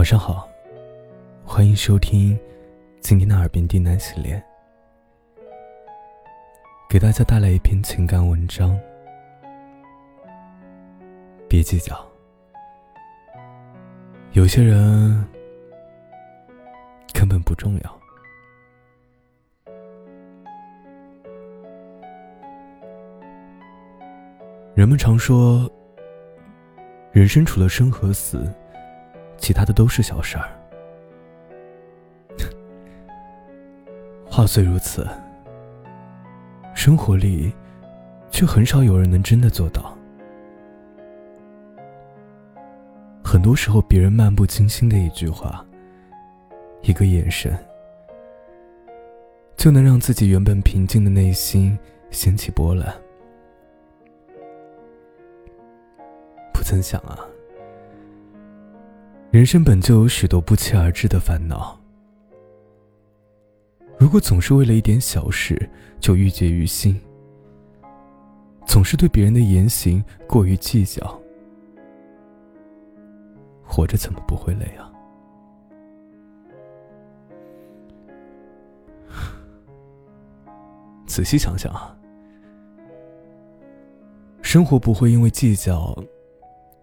晚上好，欢迎收听今天的耳边低喃系列，给大家带来一篇情感文章。别计较，有些人根本不重要。人们常说，人生除了生和死。其他的都是小事儿。话虽如此，生活里却很少有人能真的做到。很多时候，别人漫不经心的一句话、一个眼神，就能让自己原本平静的内心掀起波澜。不曾想啊。人生本就有许多不期而至的烦恼，如果总是为了一点小事就郁结于心，总是对别人的言行过于计较，活着怎么不会累啊？仔细想想啊，生活不会因为计较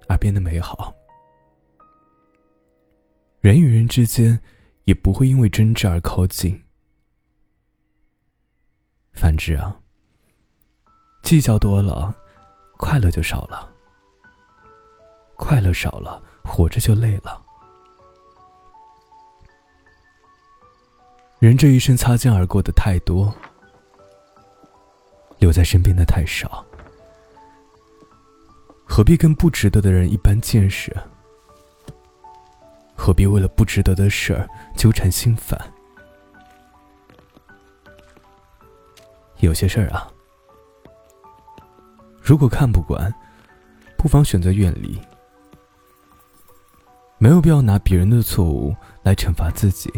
而变得美好。人与人之间，也不会因为争执而靠近。反之啊，计较多了，快乐就少了；快乐少了，活着就累了。人这一生擦肩而过的太多，留在身边的太少，何必跟不值得的人一般见识？何必为了不值得的事儿纠缠心烦？有些事儿啊，如果看不惯，不妨选择远离。没有必要拿别人的错误来惩罚自己。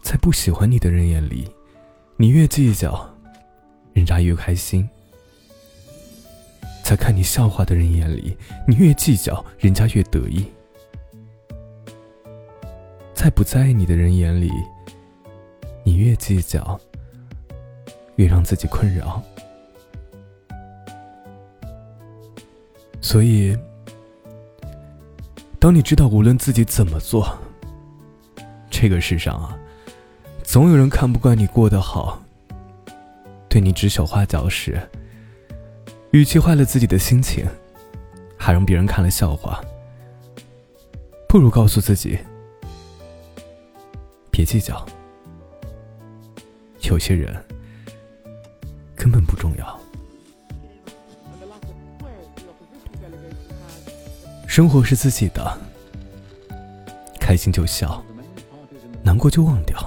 在不喜欢你的人眼里，你越计较，人家越开心。在看你笑话的人眼里，你越计较，人家越得意；在不在意你的人眼里，你越计较，越让自己困扰。所以，当你知道无论自己怎么做，这个世上啊，总有人看不惯你过得好，对你指手画脚时。与其坏了自己的心情，还让别人看了笑话，不如告诉自己：别计较。有些人根本不重要。生活是自己的，开心就笑，难过就忘掉。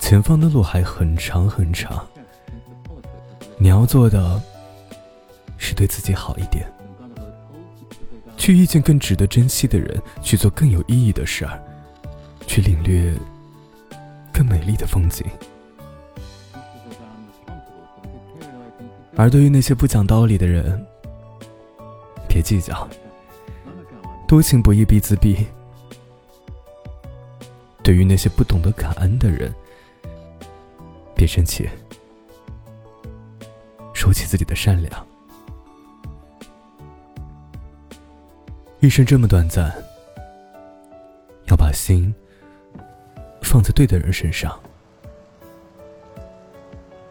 前方的路还很长很长。你要做的，是对自己好一点，去遇见更值得珍惜的人，去做更有意义的事儿，去领略更美丽的风景。而对于那些不讲道理的人，别计较，多情不义必自毙。对于那些不懂得感恩的人，别生气。收起自己的善良，一生这么短暂，要把心放在对的人身上，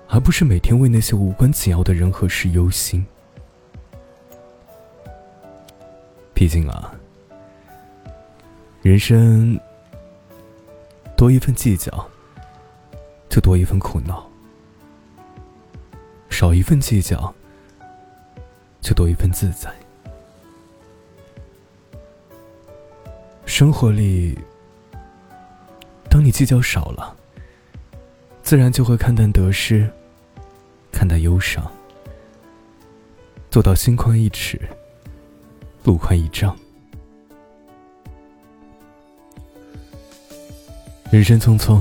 而不是每天为那些无关紧要的人和事忧心。毕竟啊，人生多一份计较，就多一份苦恼。少一份计较，就多一份自在。生活里，当你计较少了，自然就会看淡得失，看淡忧伤，做到心宽一尺，路宽一丈。人生匆匆，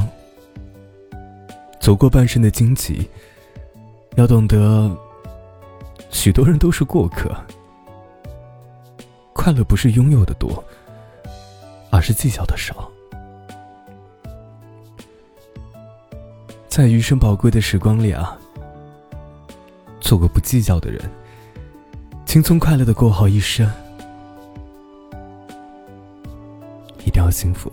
走过半生的荆棘。要懂得，许多人都是过客，快乐不是拥有的多，而是计较的少。在余生宝贵的时光里啊，做个不计较的人，轻松快乐的过好一生，一定要幸福。